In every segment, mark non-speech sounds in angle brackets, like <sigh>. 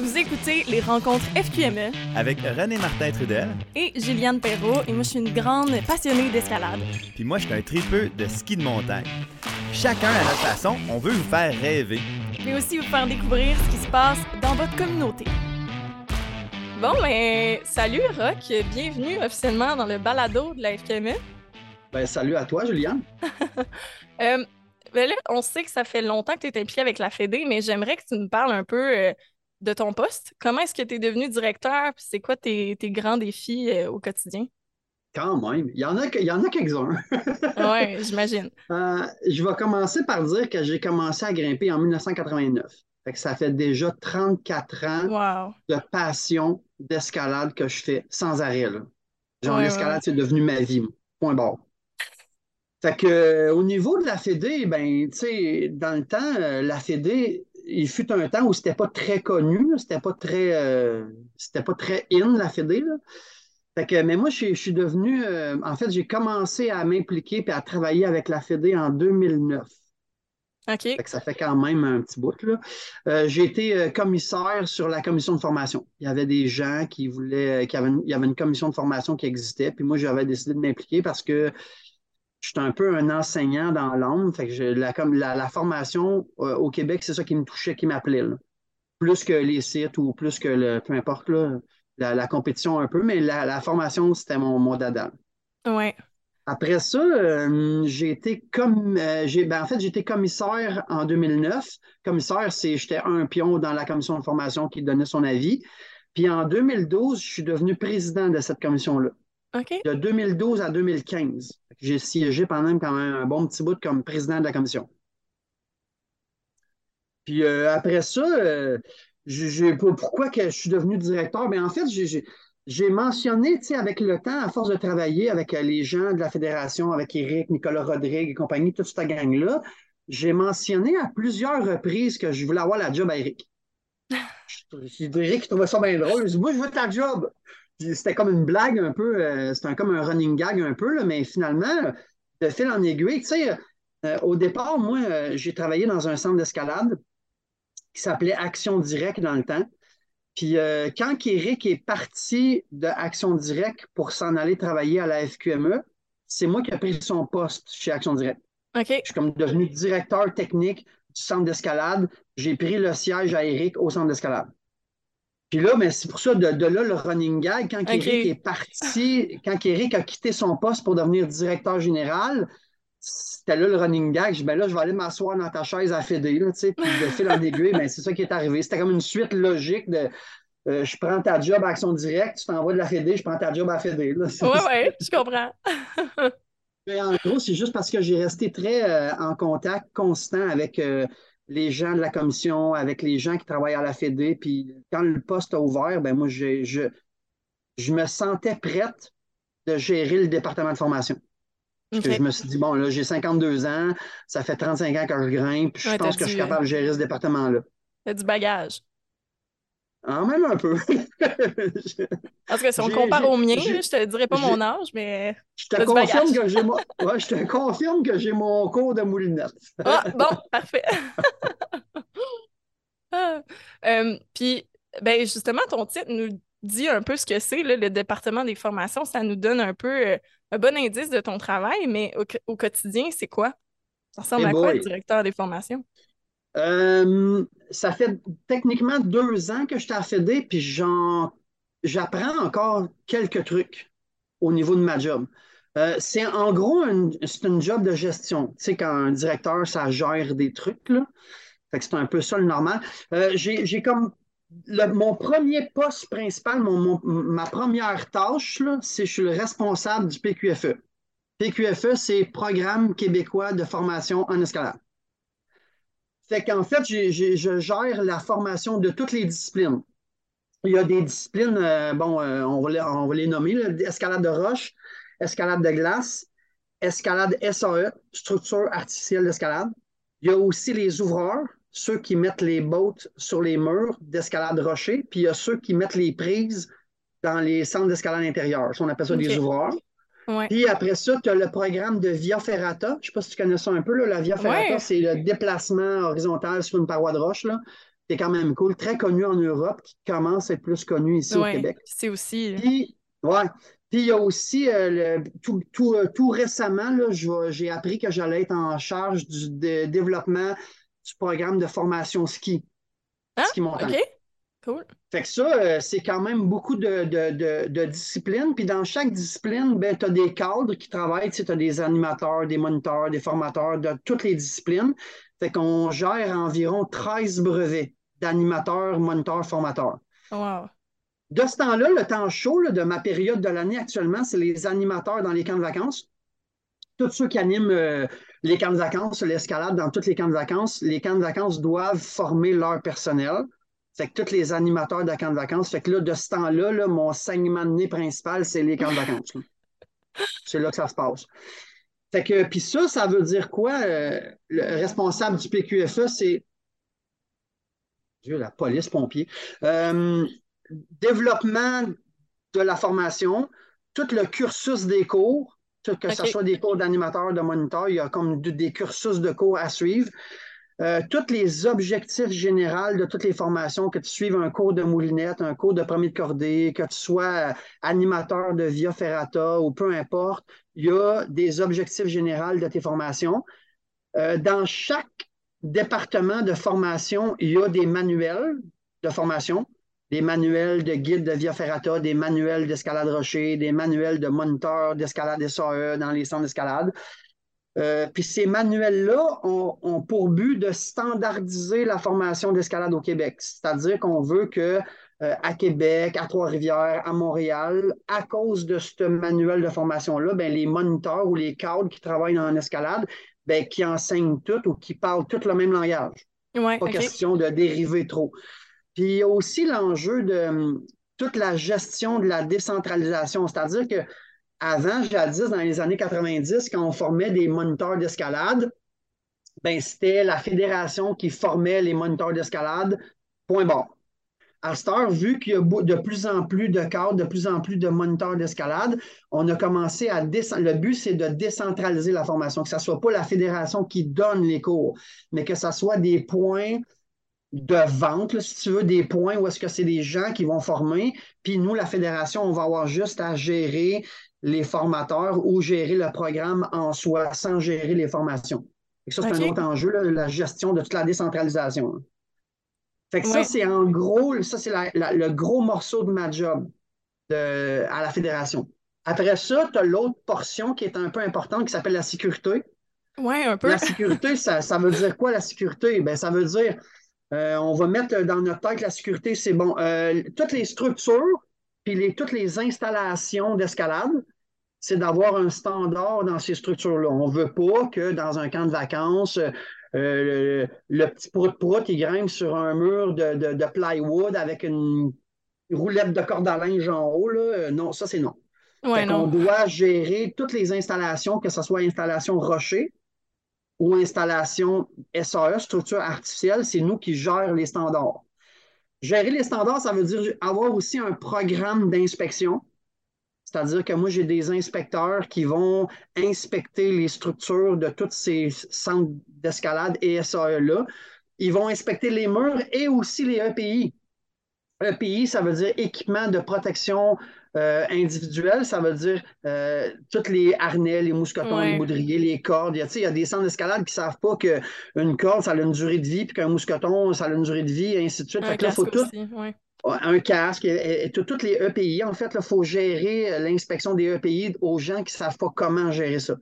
Vous écoutez les rencontres FQME avec René Martin Trudel et Juliane Perrault et moi je suis une grande passionnée d'escalade. Puis moi je suis un tripeux de ski de montagne. Chacun à notre façon, on veut vous faire rêver. Mais aussi vous faire découvrir ce qui se passe dans votre communauté. Bon, mais salut Rock, bienvenue officiellement dans le balado de la FQME. Ben, salut à toi, Juliane. <laughs> euh, ben là, on sait que ça fait longtemps que tu es impliqué avec la Fédé, mais j'aimerais que tu nous parles un peu euh, de ton poste? Comment est-ce que tu es devenu directeur? Puis c'est quoi tes, tes, grands défis euh, au quotidien? Quand même. Il y en a, il y en a quelques-uns. oui, j'imagine. <laughs> Euh, je vais commencer par dire que j'ai commencé à grimper en 1989. Fait que ça fait déjà 34 ans wow. de passion d'escalade que je fais sans arrêt. Là. Genre, ouais, l'escalade, ouais. c'est devenu ma vie. Point barre. Fait que euh, au niveau de la Fédé, ben, tu sais, dans le temps, euh, la Fédé, il fut un temps où c'était pas très connu, c'était pas très euh, c'était pas très in la Fédé. Là. Fait que, mais moi, je, je suis devenu, euh, en fait, j'ai commencé à m'impliquer et à travailler avec la Fédé en 2009. OK. Fait que ça fait quand même un petit bout. Là. Euh, j'ai été commissaire sur la commission de formation. Il y avait des gens qui voulaient, qui avaient une, il y avait une commission de formation qui existait, puis moi, j'avais décidé de m'impliquer parce que je suis un peu un enseignant dans l'âme. Fait que je, la, comme la, la formation euh, au Québec, c'est ça qui me touchait, qui m'appelait. Plus que les sites ou plus que le. Peu importe, là, la, la compétition un peu, mais la, la formation, c'était mon, mon dada. Ouais. Après ça, euh, j'ai été comme euh, j'ai ben, en fait, j'étais commissaire en 2009. Commissaire, c'est j'étais un pion dans la commission de formation qui donnait son avis. Puis en 2012, je suis devenu président de cette commission-là. De 2012 à 2015. J'ai siégé pendant quand même un bon petit bout comme président de la commission. Puis euh, après ça, euh, pourquoi que je suis devenu directeur? Bien, en fait, j'ai mentionné, avec le temps, à force de travailler avec les gens de la fédération, avec Eric, Nicolas Rodrigue et compagnie, toute cette gang-là, j'ai mentionné à plusieurs reprises que je voulais avoir la job à Eric. <laughs> Eric trouvait ça bien drôle. Je dis, moi, je veux ta job c'était comme une blague un peu, euh, c'était comme un running gag un peu, là, mais finalement, de fil en aiguille, tu sais, euh, au départ, moi, euh, j'ai travaillé dans un centre d'escalade qui s'appelait Action Directe dans le temps. Puis quand Eric est parti de Action Directe pour s'en aller travailler à la FQME, c'est moi qui ai pris son poste chez Action Directe. OK. Je suis comme devenu directeur technique du centre d'escalade. J'ai pris le siège à Eric au centre d'escalade. Puis là, mais c'est pour ça, de, de, là, le running gag, quand okay. Eric est parti, quand Eric a quitté son poste pour devenir directeur général, c'était là le running gag. Je dis, ben là, je vais aller m'asseoir dans ta chaise à Fédé, là, tu sais, puis de fil en aiguille, ben, c'est ça qui est arrivé. C'était comme une suite logique de euh, je prends ta job à Action Directe, tu t'envoies de la Fédé, je prends ta job à Fédé. Oui, oui, je comprends. <laughs> mais en gros, c'est juste parce que j'ai resté très euh, en contact constant avec. Euh, les gens de la commission, avec les gens qui travaillent à la Fédé. Puis quand le poste a ouvert, ben moi, je, je, je me sentais prête de gérer le département de formation. Parce okay. que je me suis dit, bon, là, j'ai 52 ans, ça fait 35 ans que je grimpe, puis je ouais, pense que je suis capable de gérer ce département-là. T'as du bagage. En même un peu. <laughs> Parce que si on compare au mien, je te dirais pas mon âge, mais. Je te confirme que j'ai mon... ouais, je te confirme que j'ai mon cours de moulinette. <laughs> ah, bon, parfait. <laughs> ah. euh, puis, ben justement, ton titre nous dit un peu ce que c'est, le département des formations. Ça nous donne un peu euh, un bon indice de ton travail, mais au, au quotidien, c'est quoi? Ça ressemble hey à quoi boy. être directeur des formations? Euh, ça fait techniquement deux ans que je suis à Fédé, puis j'apprends encore quelques trucs au niveau de ma job. Euh, c'est en gros c'est une job de gestion. Tu sais, quand un directeur, ça gère des trucs, là. Que c'est un peu ça le normal. Euh, j'ai comme mon premier poste principal, ma première tâche, c'est je suis le responsable du PQFE. PQFE, c'est Programme québécois de formation en escalade. Fait qu'en fait, je gère la formation de toutes les disciplines. Il y a des disciplines, euh, bon, euh, on, va les, on va les nommer, là, escalade de roche, escalade de glace, escalade SAE, structure artificielle d'escalade. Il y a aussi les ouvreurs, ceux qui mettent les bottes sur les murs d'escalade rocher, puis il y a ceux qui mettent les prises dans les centres d'escalade intérieure. On appelle ça okay. des ouvreurs. Ouais. Puis après ça, tu as le programme de Via Ferrata. Je ne sais pas si tu connais ça un peu. Là. La Via Ferrata, ouais. c'est le déplacement horizontal sur une paroi de roche. Là. qui est quand même cool, très connu en Europe, qui commence à être plus connu ici au Québec. C'est aussi. Puis, ouais. Puis il y a aussi, euh, tout, tout, euh, tout, récemment, j'ai appris que j'allais être en charge du développement du programme de formation ski. Ah, ski montagne. Cool. Fait que ça, euh, c'est quand même beaucoup de, de, de, disciplines. Puis dans chaque discipline, ben, tu as des cadres qui travaillent. Tu as des animateurs, des moniteurs, des formateurs de toutes les disciplines. Fait qu'on gère environ 13 brevets d'animateurs, moniteurs, formateurs. Wow. De ce temps-là, le temps chaud de ma période de l'année actuellement, c'est les animateurs dans les camps de vacances. Tous ceux qui animent euh, les camps de vacances, l'escalade dans tous les camps de vacances, les camps de vacances doivent former leur personnel. Fait que tous les animateurs de camps de vacances. Fait que là, de ce temps-là, là, mon saignement de nez principal, c'est les camps de vacances. C'est là que ça se passe. Fait que, puis ça, ça veut dire quoi? Euh, le responsable du PQFE, c'est Dieu, la police pompier. Euh, développement de la formation, tout le cursus des cours, que ce soit des cours d'animateur, de moniteur, il y a comme des cursus de cours à suivre. Euh, tous les objectifs généraux de toutes les formations, que tu suives un cours de moulinette, un cours de premier de cordée, que tu sois animateur de Via Ferrata ou peu importe, il y a des objectifs généraux de tes formations. Euh, dans chaque département de formation, il y a des manuels de formation, des manuels de guide de Via Ferrata, des manuels d'escalade rocher, des manuels de moniteur d'escalade SAE dans les centres d'escalade. Euh, puis ces manuels-là ont, pour but de standardiser la formation d'escalade au Québec. C'est-à-dire qu'on veut que euh, à Québec, à Trois-Rivières, à Montréal, à cause de ce manuel de formation-là, ben, les moniteurs ou les cadres qui travaillent en escalade, ben, qui enseignent tout ou qui parlent tout le même langage. Pas question de dériver trop. Puis il y a aussi l'enjeu de hum, toute la gestion de la décentralisation, c'est-à-dire que avant, jadis, dans les années 90, quand on formait des moniteurs d'escalade, ben, c'était la fédération qui formait les moniteurs d'escalade, point barre. À cette heure, vu qu'il y a de plus en plus de cadres, de plus en plus de moniteurs d'escalade, on a commencé à. Le but, c'est de décentraliser la formation, que ce ne soit pas la fédération qui donne les cours, mais que ce soit des points de vente, si tu veux, des points où est-ce que c'est des gens qui vont former, puis nous, la fédération, on va avoir juste à gérer les formateurs ou gérer le programme en soi sans gérer les formations. Et ça, c'est un autre enjeu, la gestion de toute la décentralisation. Fait que ça, c'est en gros, ça, c'est le gros morceau de ma job à la fédération. Après ça, tu as l'autre portion qui est un peu importante qui s'appelle la sécurité. Oui, un peu. La sécurité, <laughs> ça, ça, veut dire quoi la sécurité? Ben, ça veut dire, euh, on va mettre dans notre tête la sécurité, c'est bon. Euh, toutes les structures, puis les, toutes les installations d'escalade, c'est d'avoir un standard dans ces structures-là. On ne veut pas que dans un camp de vacances, euh, le, petit prout-prout qui grimpe sur un mur de, plywood avec une roulette de corde à linge en haut. Là. Non, ça, c'est non. On doit gérer toutes les installations, que ce soit installation rocher ou installation SAE, structure artificielle, c'est nous qui gérons les standards. Gérer les standards, ça veut dire avoir aussi un programme d'inspection. C'est-à-dire que moi, j'ai des inspecteurs qui vont inspecter les structures de tous ces centres d'escalade et SAE-là. Ils vont inspecter les murs et aussi les EPI. EPI, ça veut dire équipement de protection euh, individuel, ça veut dire euh, tous les harnais, les mousquetons, les moudriers, les cordes. Il y, a, il y a des centres d'escalade qui ne savent pas qu'une corde, ça a une durée de vie, puis qu'un mousqueton, ça a une durée de vie, et ainsi de suite. Un fait faut tout. Un casque, et, toutes les EPI. En fait, il faut gérer l'inspection des EPI aux gens qui ne savent pas comment gérer ça.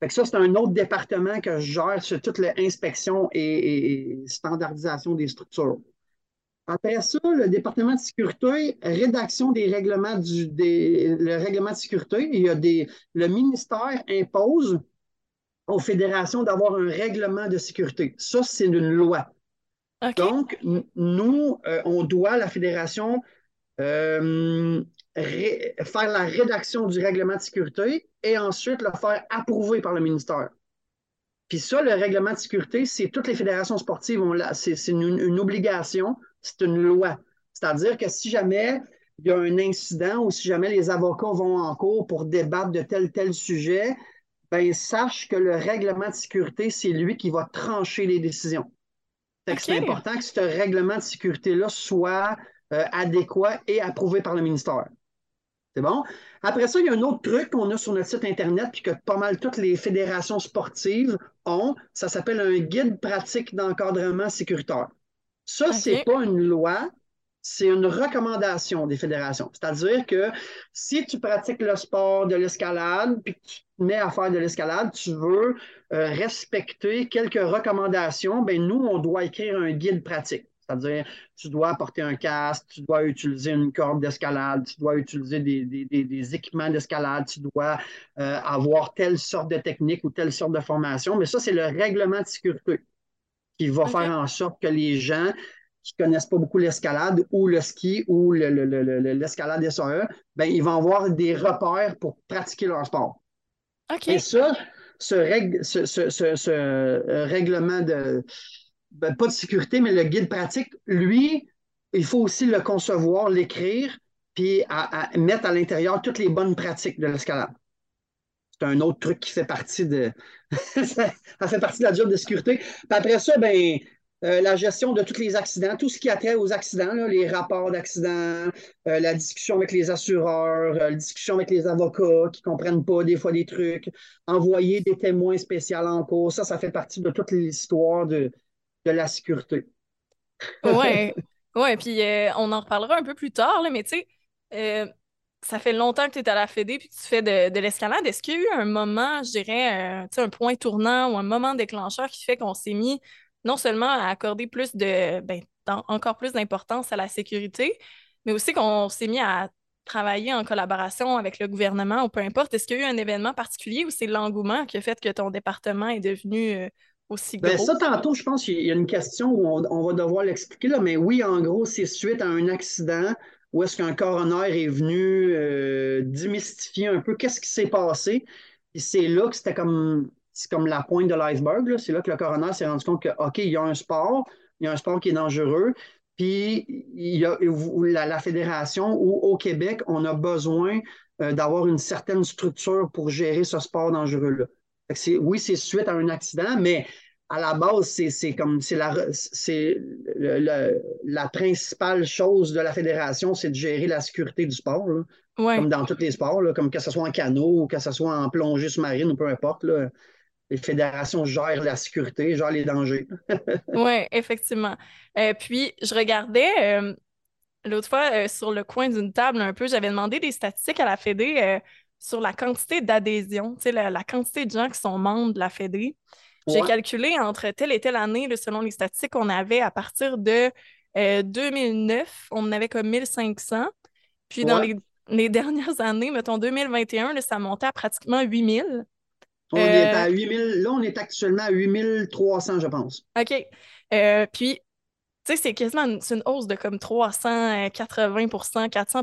Fait que ça, c'est un autre département que je gère sur toute l'inspection et standardisation des structures. Après ça, le département de sécurité, rédaction des règlements du le règlement de sécurité. Il y a des, le ministère impose aux fédérations d'avoir un règlement de sécurité. Ça, c'est une loi. Donc, nous, euh, on doit, la fédération, euh, faire la rédaction du règlement de sécurité et ensuite le faire approuver par le ministère. Puis ça, le règlement de sécurité, c'est toutes les fédérations sportives c'est une, obligation c'est une loi. C'est-à-dire que si jamais il y a un incident ou si jamais les avocats vont en cours pour débattre de tel tel sujet, ben sache que le règlement de sécurité, c'est lui qui va trancher les décisions. C'est important que ce règlement de sécurité-là soit euh, adéquat et approuvé par le ministère. C'est bon? Après ça, il y a un autre truc qu'on a sur notre site Internet, puis que pas mal toutes les fédérations sportives ont. Ça s'appelle un guide pratique d'encadrement sécuritaire. Ça, ce c'est pas une loi, c'est une recommandation des fédérations. C'est-à-dire que si tu pratiques le sport de l'escalade, puis que tu te mets à faire de l'escalade, tu veux euh, respecter quelques recommandations, ben nous, on doit écrire un guide pratique. C'est-à-dire, tu dois porter un casque, tu dois utiliser une corde d'escalade, tu dois utiliser des, équipements d'escalade, tu dois euh, avoir telle sorte de technique ou telle sorte de formation. Mais ça, c'est le règlement de sécurité qui va faire en sorte que les gens qui ne connaissent pas beaucoup l'escalade ou le ski ou l'escalade le, SAE, ben, ils vont avoir des repères pour pratiquer leur sport. Et ça, ce, euh, règlement de, ben, pas de sécurité, mais le guide pratique, lui, il faut aussi le concevoir, l'écrire, puis à, mettre à l'intérieur toutes les bonnes pratiques de l'escalade. C'est un autre truc qui fait partie de. <laughs> ça fait partie de la job de sécurité. Puis après ça, ben, euh, la gestion de tous les accidents, tout ce qui a trait aux accidents, les rapports d'accidents, euh, la discussion avec les assureurs, euh, la discussion avec les avocats qui ne comprennent pas des fois des trucs, envoyer des témoins spéciaux en cours, ça, ça fait partie de toute l'histoire de, de la sécurité. Oui, ouais, puis on en reparlera un peu plus tard, mais tu sais, ça fait longtemps que tu es à la Fédé puis que tu fais de, l'escalade. Est-ce qu'il y a eu un moment, je dirais, un point tournant ou un moment déclencheur qui fait qu'on s'est mis non seulement à accorder plus de, ben, encore plus d'importance à la sécurité, mais aussi qu'on s'est mis à travailler en collaboration avec le gouvernement ou peu importe? Est-ce qu'il y a eu un événement particulier ou c'est l'engouement qui a fait que ton département est devenu euh, aussi ben, gros? ça, tantôt, je pense qu'il y a une question où on, va devoir l'expliquer, là, mais oui, en gros, c'est suite à un accident où est-ce qu'un coroner est venu euh, démystifier un peu qu'est-ce qui s'est passé. C'est là que c'était comme c'est comme la pointe de l'iceberg. C'est là que le coroner s'est rendu compte que, OK, il y a un sport, il y a un sport qui est dangereux, puis il y a la, fédération ou au Québec, on a besoin euh, d'avoir une certaine structure pour gérer ce sport dangereux-là. Oui, c'est suite à un accident, mais à la base, c'est comme c'est la, la principale chose de la fédération, c'est de gérer la sécurité du sport. Comme dans tous les sports, comme que ce soit en canot ou que ce soit en plongée sous-marine ou peu importe. Là les fédérations gèrent la sécurité, gèrent les dangers. <laughs> oui, effectivement. Euh, puis, je regardais euh, l'autre fois euh, sur le coin d'une table un peu, j'avais demandé des statistiques à la Fédé sur la quantité d'adhésion, la, la quantité de gens qui sont membres de la Fédé. J'ai calculé entre telle et telle année, selon les statistiques qu'on avait à partir de 2009, on en avait comme 1500. Puis dans les, les, <laughs> dernières années, mettons 2021, ça montait à pratiquement 8000. On est à 8000, euh, là, on est actuellement à 8300, je pense. OK. Euh, puis, tu sais, c'est quasiment une, une, hausse de comme 380% 400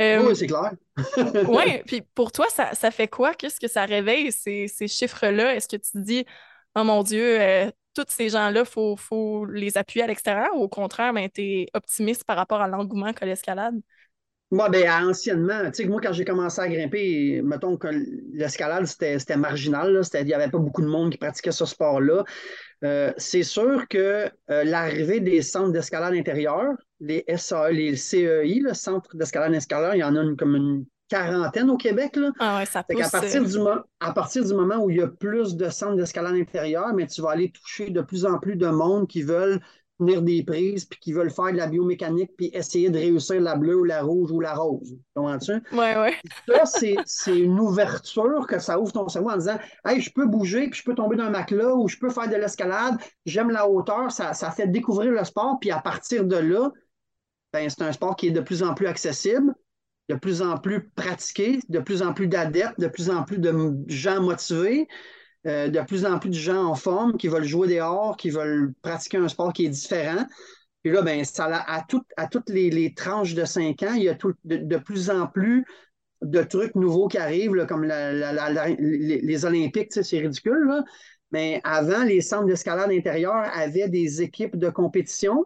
euh, Oui, c'est clair. <laughs> <laughs> oui, puis pour toi, ça, ça fait quoi? Qu'est-ce que ça réveille, ces, ces chiffres-là? Est-ce que tu te dis, oh mon Dieu, tous ces gens-là, il faut, faut, les appuyer à l'extérieur ou au contraire, ben, tu es optimiste par rapport à l'engouement que l'escalade? Moi, ben, anciennement, tu sais, moi, quand j'ai commencé à grimper, mettons que l'escalade, c'était marginal, il n'y avait pas beaucoup de monde qui pratiquait ce sport-là. Euh, c'est sûr que euh, l'arrivée des centres d'escalade intérieure, les SAE, les CEI, le centre d'escalade intérieure, il y en a comme une quarantaine au Québec. Là. Ah ouais, ça pousse, à, partir du à partir du moment où il y a plus de centres d'escalade intérieure, mais tu vas aller toucher de plus en plus de monde qui veulent tenir des prises, puis qui veulent faire de la biomécanique, puis essayer de réussir la bleue ou la rouge ou la rose. Comprends-tu? Oui, oui. Ça, c'est une ouverture que ça ouvre ton cerveau en disant Hey, je peux bouger, puis je peux tomber d'un matelas, ou je peux faire de l'escalade, j'aime la hauteur, ça, ça fait découvrir le sport, puis à partir de là, ben, c'est un sport qui est de plus en plus accessible, de plus en plus pratiqué, de plus en plus d'adeptes, de plus en plus de gens motivés. Euh, de plus en plus de gens en forme qui veulent jouer dehors, qui veulent pratiquer un sport qui est différent. Puis là, ben, ça, à, à toutes les, tranches de cinq ans, il y a de, plus en plus de trucs nouveaux qui arrivent, comme les, Olympiques, c'est ridicule. Mais avant, les centres d'escalade intérieure avaient des équipes de compétition.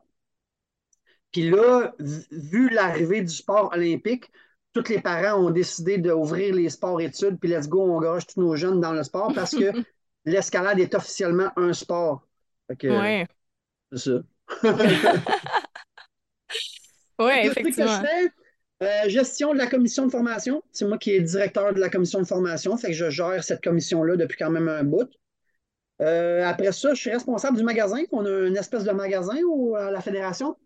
Puis là, vu l'arrivée du sport olympique, tous les parents ont décidé d'ouvrir les sports-études, puis let's go, on gage tous nos jeunes dans le sport parce que <laughs> l'escalade est officiellement un sport. Oui. C'est ça. <laughs> Oui, que je effectivement. fais, euh, gestion de la commission de formation. C'est moi qui est directeur de la commission de formation. Fait que je gère cette commission-là depuis quand même un bout. Euh, après ça, je suis responsable du magasin. On a une espèce de magasin à la fédération.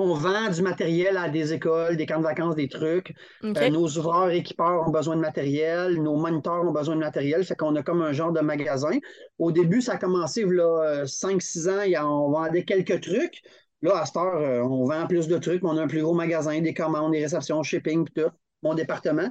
On vend du matériel à des écoles, des camps de vacances, des trucs. Euh, nos ouvreurs équipeurs ont besoin de matériel, nos moniteurs ont besoin de matériel, fait qu'on a comme un genre de magasin. Au début, ça a commencé, là, 5-6 ans, il y a- on vendait quelques trucs. Là, à cette heure, euh, on vend plus de trucs, mais on a un plus gros magasin, des commandes, des réceptions, shipping, tout, mon département.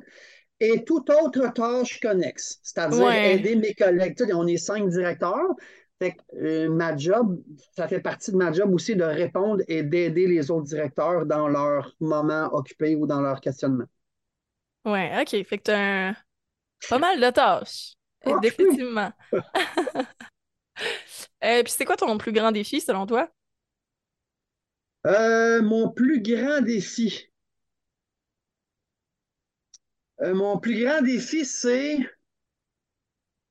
Et toute autre tâche connexe, c'est-à-dire Ouais. aider mes collègues. On est cinq directeurs. Fait que, euh, ma job, ça fait partie de ma job aussi de répondre et d'aider les autres directeurs dans leur moment occupé ou dans leur questionnement. Ouais, OK. Fait que t'as un... pas mal de tâches. <laughs> Ah, oui. Définitivement. <laughs> Euh, puis c'est quoi ton plus grand défi selon toi? Euh, mon plus grand défi. Euh, mon plus grand défi, c'est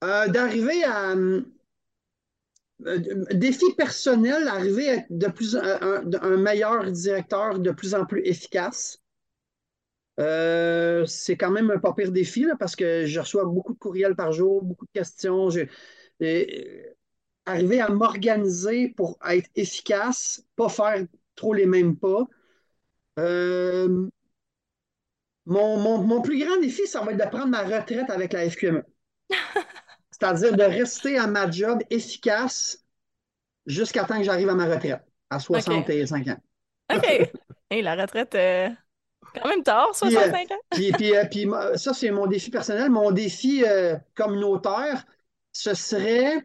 euh, d'arriver à. Euh, défi personnel, arriver à être de plus, un, meilleur directeur de plus en plus efficace. Euh, c'est quand même un pas pire défi là, parce que je reçois beaucoup de courriels par jour, beaucoup de questions. Et- arriver à m'organiser pour être efficace, pas faire trop les mêmes pas. Euh, mon, mon- mon plus grand défi, ça va être de prendre ma retraite avec la FQME. <laughs> C'est-à-dire de rester à ma job efficace jusqu'à temps que j'arrive à ma retraite, à 65 ans. OK. <laughs> Hey, la retraite, euh, quand même tard, Puis, 65 ans. Puis, puis, euh, puis, ça, c'est mon défi personnel. Mon défi euh, communautaire, ce serait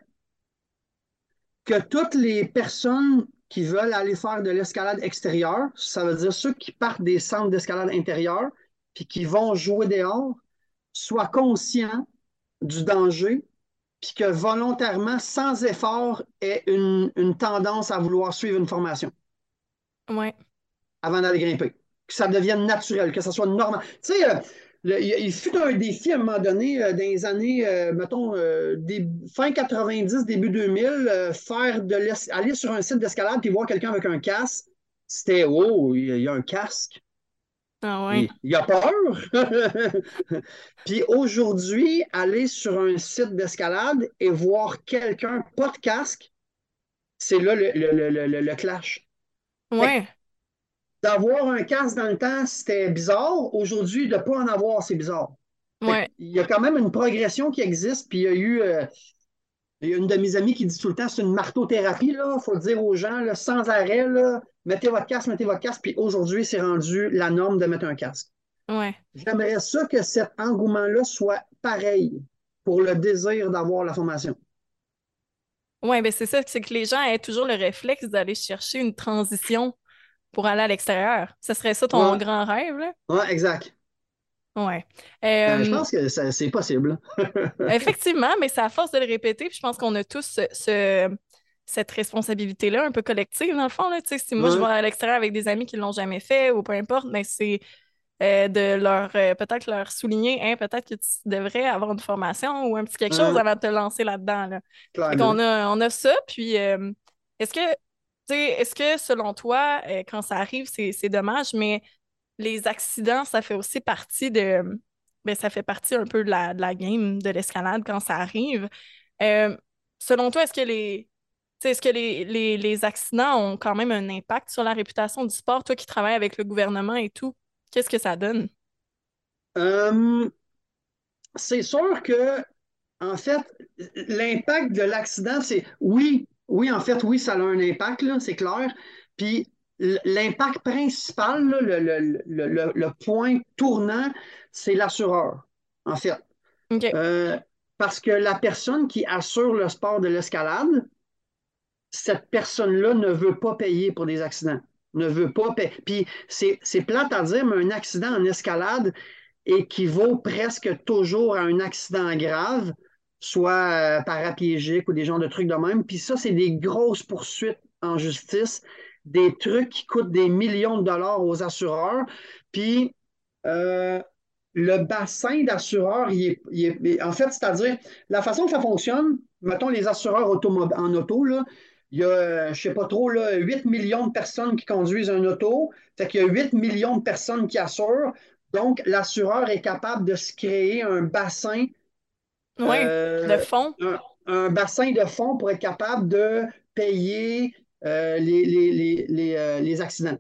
que toutes les personnes qui veulent aller faire de l'escalade extérieure, ça veut dire ceux qui partent des centres d'escalade intérieure, puis qui vont jouer dehors, soient conscients du danger, puis que volontairement, sans effort, aient une, une tendance à vouloir suivre une formation Ouais. avant d'aller grimper. Que ça devienne naturel, que ça soit normal. Tu sais, euh, le- il, fut un défi à un moment donné, euh, dans les années, euh, mettons, euh, des- fin 90, début 2000, euh, faire de aller sur un site d'escalade puis voir quelqu'un avec un casque, c'était Oh, il y a un casque. Ah ouais. Il, il a peur. <laughs> Puis aujourd'hui, aller sur un site d'escalade et voir quelqu'un pas de casque, c'est là le, le- le- le- clash. Ouais. D'avoir un casque dans le temps, c'était bizarre. Aujourd'hui, de ne pas en avoir, c'est bizarre. Ouais. Il y a quand même une progression qui existe. Puis il y a eu euh, il y a une de mes amies qui dit tout le temps c'est une marteauthérapie. Il faut le dire aux gens là, sans arrêt. Là, mettez votre casque, mettez votre casque. Puis aujourd'hui, c'est rendu la norme de mettre un casque. Ouais. J'aimerais ça que cet engouement-là soit pareil pour le désir d'avoir la formation. Ouais, ben c'est ça, c'est que les gens aient toujours le réflexe d'aller chercher une transition pour aller à l'extérieur. Ce serait ça ton Ouais. grand rêve, là? Ouais, exact. Ouais. Euh, Euh, je pense que c'est possible. <laughs> Effectivement, mais c'est à force de le répéter, puis je pense qu'on a tous ce, ce- cette responsabilité-là, un peu collective, dans le fond. Là. Tu sais, si moi, je vais à l'extérieur avec des amis qui ne l'ont jamais fait ou peu importe, mais c'est euh, de leur euh, peut-être leur souligner, hein, peut-être que tu devrais avoir une formation ou un petit quelque chose avant de te lancer là-dedans. Là. Qu'on a, on a ça, puis euh, est-ce que, est-ce que selon toi, quand ça arrive, c'est, dommage, mais les accidents, ça fait aussi partie de, ben, ça fait partie un peu de la, de la game de l'escalade quand ça arrive. Selon toi, est-ce que les, est-ce que les, les, les accidents ont quand même un impact sur la réputation du sport? Toi qui travailles avec le gouvernement et tout, qu'est-ce que ça donne? Euh, c'est sûr que, en fait, l'impact de l'accident, c'est oui, oui, en fait, oui, ça a un impact, c'est clair. Puis l'impact principal, là, le, le- le- le- le point tournant, c'est l'assureur, en fait. Euh, parce que la personne qui assure le sport de l'escalade, cette personne-là ne veut pas payer pour des accidents. Ne veut pas payer. Puis c'est plate à dire, mais un accident en escalade équivaut presque toujours à un accident grave, soit euh, paraplégique ou des genres de trucs de même. Puis ça, c'est des grosses poursuites en justice, des trucs qui coûtent des millions de dollars aux assureurs. Puis euh, le bassin d'assureurs, il est, en fait, c'est-à-dire, la façon que ça fonctionne, mettons les assureurs en auto, là, il y a, je sais pas trop, là, 8 millions de personnes qui conduisent un auto. Fait qu'il y a 8 millions de personnes qui assurent. Donc, l'assureur est capable de se créer un bassin. Oui, euh, de fonds. Un, un bassin de fonds pour être capable de payer euh, les, les, les, les, euh, les accidents.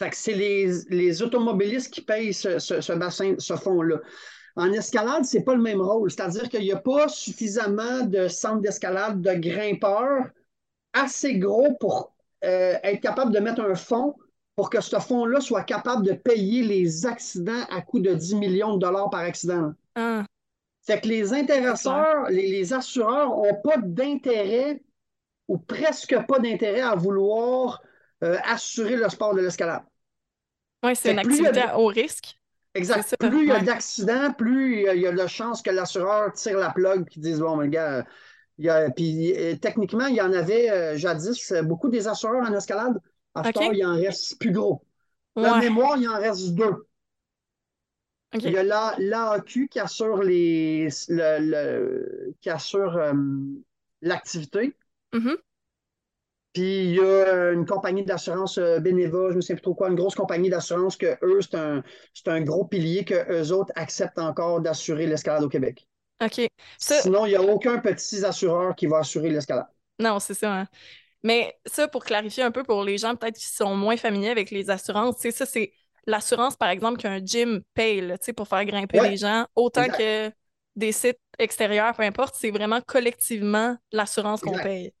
Fait que c'est les, les automobilistes qui payent ce, ce, ce bassin, ce fonds-là. En escalade, c'est pas le même rôle. C'est-à-dire qu'il n'y a pas suffisamment de centres d'escalade, de grimpeurs assez gros pour euh, être capable de mettre un fonds pour que ce fonds-là soit capable de payer les accidents à coût de 10 millions de dollars par accident. Ah, C'est que les intéresseurs, les, les assureurs n'ont pas d'intérêt ou presque pas d'intérêt à vouloir euh, assurer le sport de l'escalade. ouais, c'est une a activité à haut risque. Exact. Ça, Plus il y a ouais. d'accidents, plus il y a, a de chances que l'assureur tire la plug et dise Bon, mais gars, il y a, puis euh, techniquement, il y en avait euh, jadis euh, beaucoup des assureurs en escalade. À ce OK. temps, il en reste plus gros. Ouais, mémoire, il en reste deux. Il y a la- l'AQ qui assure les le, le- qui assure euh, l'activité. Mhm. Puis il y a une compagnie d'assurance Beneva, je ne sais plus trop quoi, une grosse compagnie d'assurance que eux, c'est un, c'est un gros pilier que eux autres acceptent encore d'assurer l'escalade au Québec. OK. Ça, Sinon, il n'y a aucun petit assureur qui va assurer l'escalade. non, c'est ça. hein. Mais ça, pour clarifier un peu pour les gens peut-être qui sont moins familiers avec les assurances, tu sais, ça, c'est l'assurance, par exemple, qu'un gym paye, là, pour faire grimper Ouais, les gens, autant exact. que des sites extérieurs, peu importe, c'est vraiment collectivement l'assurance qu'on paye.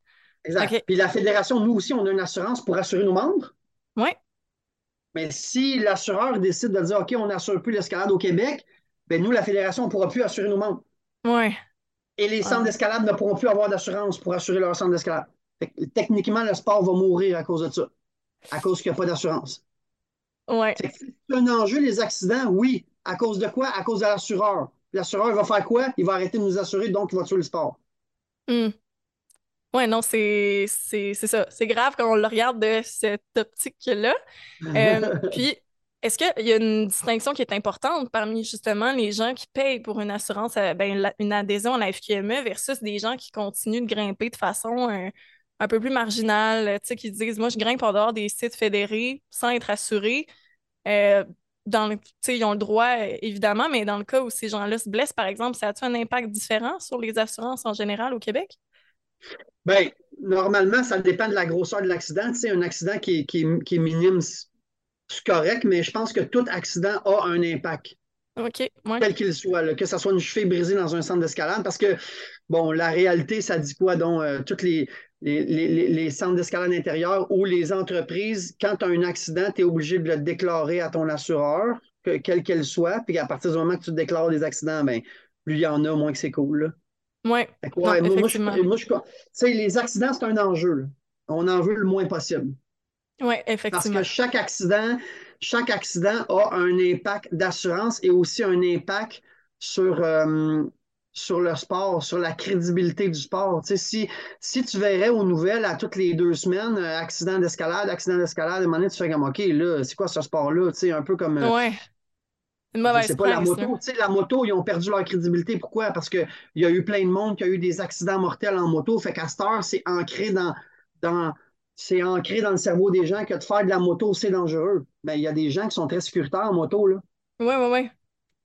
Exact. Puis la fédération, nous aussi, on a une assurance pour assurer nos membres. Ouais. Mais si l'assureur décide de dire OK, on n'assure plus l'escalade au Québec, ben nous, la fédération, on ne pourra plus assurer nos membres. Ouais. Et les centres d'escalade ne pourront plus avoir d'assurance pour assurer leur centre d'escalade. Techniquement, le sport va mourir à cause de ça, à cause qu'il n'y a pas d'assurance. Ouais. C'est un enjeu, les accidents, oui. À cause de quoi? À cause de l'assureur. L'assureur va faire quoi? Il va arrêter de nous assurer, donc il va tuer le sport. Hmm. Ouais, non, c'est c'est c'est ça. C'est grave quand on le regarde de cette optique-là. Euh, <laughs> puis, est-ce qu'il y a une distinction qui est importante parmi justement les gens qui payent pour une assurance, euh, ben, une adhésion à la FQME versus des gens qui continuent de grimper de façon euh, un peu plus marginale, tu sais, qui disent, moi, je grimpe en dehors des sites fédérés sans être assuré. Euh, dans le, ils ont le droit, évidemment, mais dans le cas où ces gens-là se blessent, par exemple, ça a-tu un impact différent sur les assurances en général au Québec? Ben, normalement, ça dépend de la grosseur de l'accident. Tu sais, un accident qui qui qui est minime, c'est correct, mais je pense que tout accident a un impact, OK, ouais. quel qu'il soit, là, que ce soit une cheville brisée dans un centre d'escalade, parce que, bon, la réalité, ça dit quoi? Donc, euh, toutes les, les, les- les- les centres d'escalade intérieurs ou les entreprises, quand tu as un accident, tu es obligé de le déclarer à ton assureur, que- quelle qu'elle soit, puis à partir du moment que tu déclares des accidents, ben, plus il y en a, moins que c'est cool, là. Ouais. Non, moi, moi, je, moi, les accidents, c'est un enjeu. là. On en veut le moins possible. Parce effectivement. que chaque accident, chaque accident a un impact d'assurance et aussi un impact sur, euh, sur le sport, sur la crédibilité du sport. Tu sais, si, si tu verrais aux nouvelles à toutes les deux semaines, euh, accident d'escalade, accident d'escalade, à un moment donné, tu fais comme OK, là, c'est quoi ce sport-là? Tu sais, un peu comme. euh, Ouais. Sais pas, la moto, tu sais, la moto, ils ont perdu leur crédibilité. Pourquoi? Parce qu'il y a eu plein de monde qui a eu des accidents mortels en moto. Fait qu'à cette heure, c'est ancré dans, dans, c'est ancré dans le cerveau des gens que de faire de la moto, c'est dangereux. Mais il y a des gens qui sont très sécuritaires en moto, là. Ouais, ouais, ouais.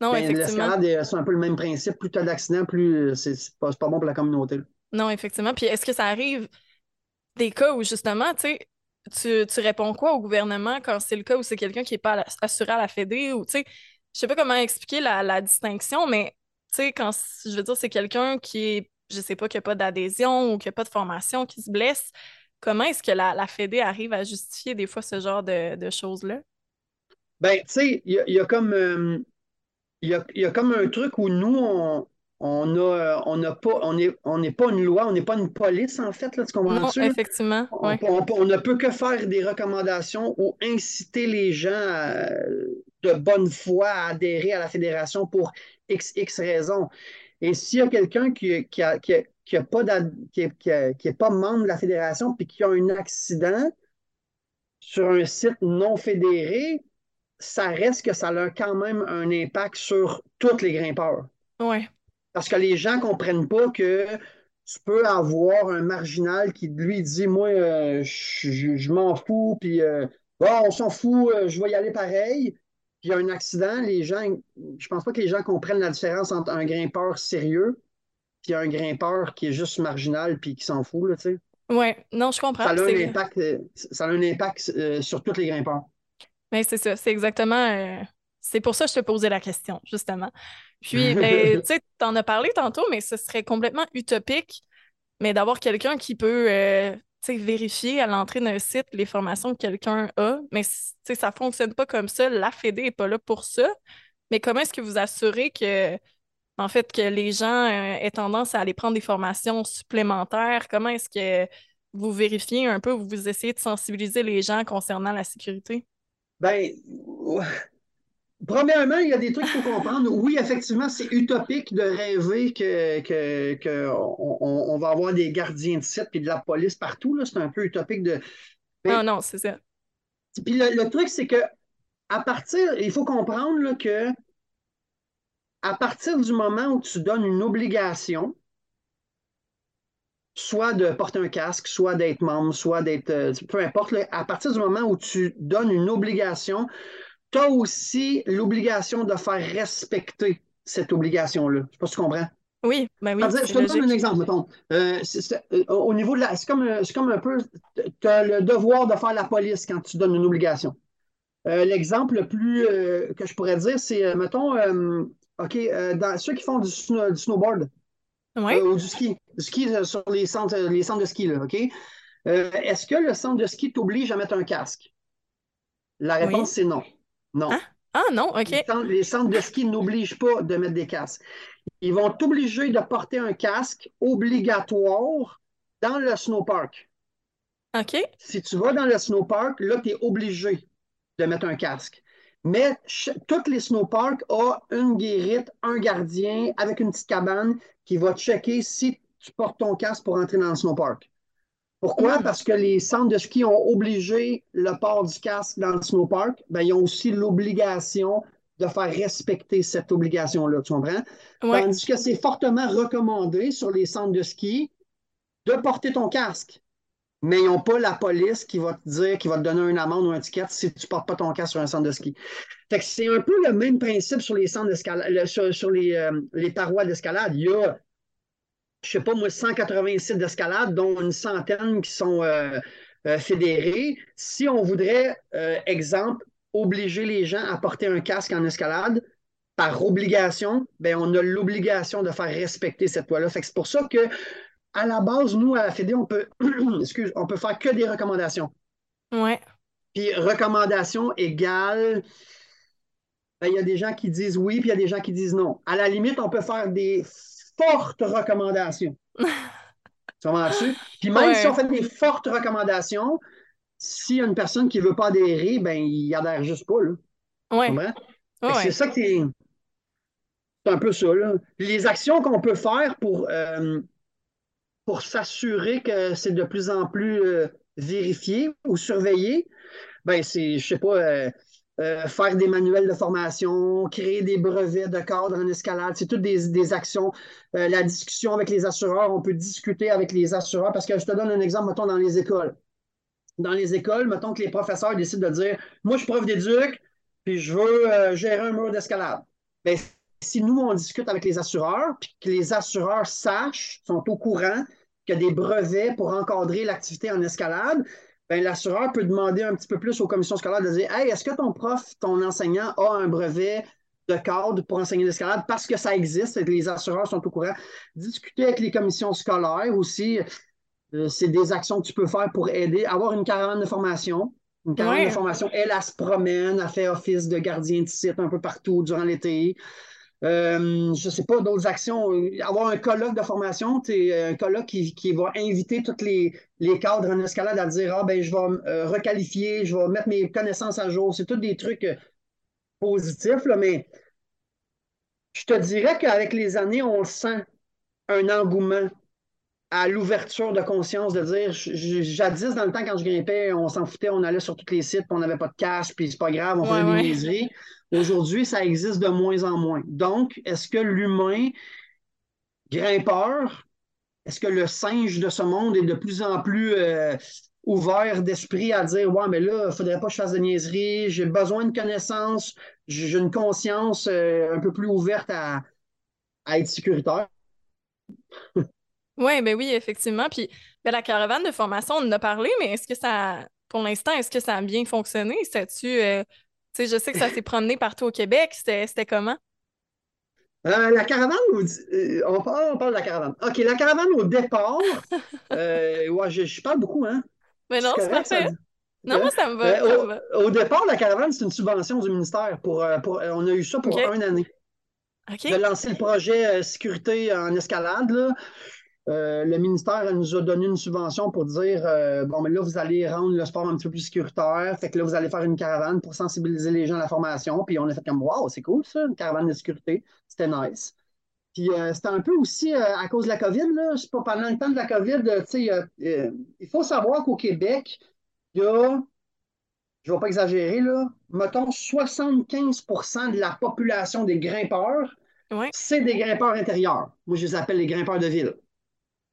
Non, Ben, effectivement. l'escalade, euh, c'est un peu le même principe. Plus tu as d'accidents, plus euh, c'est pas, pas bon pour la communauté. là. Non, effectivement. Puis est-ce que ça arrive des cas où justement, tu sais, tu, tu réponds quoi au gouvernement quand c'est le cas où c'est quelqu'un qui n'est pas assuré à la Fédé ou tu sais, je sais pas comment expliquer la, la distinction, mais tu sais, quand je veux dire, c'est quelqu'un qui est, je sais pas, qui n'a pas d'adhésion ou qui n'a pas de formation, qui se blesse, comment est-ce que la, la Fédé arrive à justifier des fois ce genre de, de choses-là? Ben, tu sais, il y a, il y a comme, euh, y a, il y a comme un truc où nous, on, on a, euh, on pas, on est, on n'est pas une loi, on n'est pas une police, en fait, là, tu Non, comprends-tu? là? effectivement. On, Ouais. on- on ne peut que faire des recommandations ou inciter les gens à- de bonne foi à adhérer à la fédération pour X, X raisons. Et s'il y a quelqu'un qui, qui a, qui a- qui a pas qui est, qui a- qui est pas membre de la fédération puis qui a un accident sur un site non fédéré, ça reste que ça a quand même un impact sur tous les grimpeurs. Ouais. Parce que les gens ne comprennent pas que tu peux avoir un marginal qui lui dit Moi, euh, je, m'en fous, puis euh, on s'en fout, euh, je vais y aller pareil. Puis il y a un accident, les gens, je pense pas que les gens comprennent la différence entre un grimpeur sérieux puis un grimpeur qui est juste marginal puis qui s'en fout, là, tu sais. Oui, non, je comprends. Ça a un impact, ça a un impact sur tous les grimpeurs. Mais ben, c'est ça, c'est exactement. c'est pour ça que je te posais la question, justement. Puis, <laughs> ben, tu sais, t'en as parlé tantôt, mais ce serait complètement utopique, mais d'avoir quelqu'un qui peut, euh, vérifier à l'entrée d'un site les formations que quelqu'un a. Mais, ça fonctionne pas comme ça. La FED n'est pas là pour ça. Mais comment est-ce que vous assurez que, en fait, que les gens euh, aient tendance à aller prendre des formations supplémentaires? Comment est-ce que vous vérifiez un peu, vous essayez de sensibiliser les gens concernant la sécurité? Ben, Premièrement, il y a des trucs qu'il faut comprendre. Oui, effectivement, c'est utopique de rêver que, que, on, va avoir des gardiens de site et de la police partout. C'est un peu utopique de. non, non, c'est ça. Puis le, truc, c'est que à partir, il faut comprendre là, que à partir du moment où tu donnes une obligation, soit de porter un casque, soit d'être membre, soit d'être. Euh, peu importe, à partir du moment où tu donnes une obligation, tu as aussi l'obligation de faire respecter cette obligation-là. Je ne sais pas si tu comprends. Oui, ben oui. je te donne un exemple, mettons. Euh, euh, au niveau de la. C'est comme, comme, un peu. Tu as le devoir de faire la police quand tu donnes une obligation. Euh, l'exemple le plus que je pourrais dire, c'est, mettons, OK, dans ceux qui font du, snowboard ou du ski, du ski sur les centres, les centres de ski, là, OK? Est-ce que le centre de ski t'oblige à mettre un casque? La réponse, c'est non. Non. Ah, ah non, OK. Les centres, de ski n'obligent pas de mettre des casques. Ils vont t'obliger de porter un casque obligatoire dans le snowpark. OK. Si tu vas dans le snowpark, là, tu es obligé de mettre un casque. Mais toutes les snowparks ont une guérite, un gardien avec une petite cabane qui va checker si tu portes ton casque pour entrer dans le snowpark. Pourquoi? Parce que les centres de ski ont obligé le port du casque dans le snowpark. Ben, ils ont aussi l'obligation de faire respecter cette obligation-là, tu comprends? Tandis que c'est fortement recommandé sur les centres de ski de porter ton casque. Mais ils n'ont pas la police qui va te dire, qui va te donner une amende ou un ticket si tu ne portes pas ton casque sur un centre de ski. Fait que c'est un peu le même principe sur les centres d'escalade, sur, les, euh, les parois d'escalade. Il y a je sais pas moi, 180 sites d'escalade, dont une centaine qui sont euh, euh, fédérés. Si on voudrait, euh, exemple, obliger les gens à porter un casque en escalade, par obligation, ben on a l'obligation de faire respecter cette loi-là. c'est pour ça que, à la base, nous, à la Fédé, on peut, <clears throat> excuse, on peut faire que des recommandations. Ouais. Puis recommandations égale. Ben, il y a des gens qui disent oui, puis il y a des gens qui disent non. À la limite, on peut faire des fortes recommandations. <laughs> tu Puis même si on fait des fortes recommandations, s'il y a une personne qui ne veut pas adhérer, ben il adhère juste pas. Là. Ouais. C'est ça qui est. C'est un peu ça. Là. Les actions qu'on peut faire pour, euh, pour s'assurer que c'est de plus en plus euh, vérifié ou surveillé, ben c'est, je sais pas, euh, euh, faire des manuels de formation, créer des brevets de cadre en escalade. C'est toutes des, actions. Euh, la discussion avec les assureurs, on peut discuter avec les assureurs parce que je te donne un exemple, mettons, dans les écoles. Dans les écoles, mettons que les professeurs décident de dire Moi, je suis prof d'éduc, puis je veux euh, gérer un mur d'escalade. Bien, si nous, on discute avec les assureurs, puis que les assureurs sachent, sont au courant qu'il y a des brevets pour encadrer l'activité en escalade, l'assureur peut demander un petit peu plus aux commissions scolaires de dire Hey, est-ce que ton prof, ton enseignant a un brevet de cadre pour enseigner l'escalade parce que ça existe, et que les assureurs sont au courant. Discuter avec les commissions scolaires aussi, euh, c'est des actions que tu peux faire pour aider. Avoir une caravane de formation. Une caravane de formation, elle, elle, se promène, elle fait office de gardien de site un peu partout durant l'été. Euh, je ne sais pas, d'autres actions. Avoir un colloque de formation, un colloque qui, va inviter tous les, cadres en escalade à dire Ah, ben, je vais euh, requalifier, je vais mettre mes connaissances à jour. C'est tous des trucs euh, positifs, là, mais je te dirais qu'avec les années, on sent un engouement à l'ouverture de conscience de dire jadis dans le temps quand je grimpais on s'en foutait on allait sur tous les sites on n'avait pas de cash puis c'est pas grave on faisait des Aujourd'hui, ça existe de moins en moins. Donc, est-ce que l'humain grimpeur, est-ce que le singe de ce monde est de plus en plus euh, ouvert d'esprit à dire Ouais, mais là, il ne faudrait pas que je fasse de niaiseries, j'ai besoin de connaissances, j'ai une conscience euh, un peu plus ouverte à, à être sécuritaire. Oui, ben oui, effectivement. Puis ben, la caravane de formation, on en a parlé, mais est-ce que ça, pour l'instant, est-ce que ça a bien fonctionné? Euh, tu sais, je sais que ça s'est promené partout au Québec. C'était comment? Euh, la caravane, euh, on, parle, on, parle, de la caravane. OK, la caravane au départ, <laughs> ouais, je, parle beaucoup, hein? Mais non, c'est parfait. Non, moi, ça me va. au, départ, la caravane, c'est une subvention du ministère. Pour, pour on a eu ça pour une année. OK. De lancer le projet sécurité en escalade, là. Euh, le ministère nous a donné une subvention pour dire euh, bon, mais là, vous allez rendre le sport un petit peu plus sécuritaire. Fait que là, vous allez faire une caravane pour sensibiliser les gens à la formation. Puis on a fait comme Waouh, c'est cool ça, une caravane de sécurité. C'était nice. Puis euh, c'était un peu aussi à cause de la COVID, là. C'est pas pendant le temps de la COVID, tu sais, il faut savoir qu'au Québec, il y a, je ne vais pas exagérer, là, mettons 75% de la population des grimpeurs, c'est des grimpeurs intérieurs. Moi, je les appelle les grimpeurs de ville.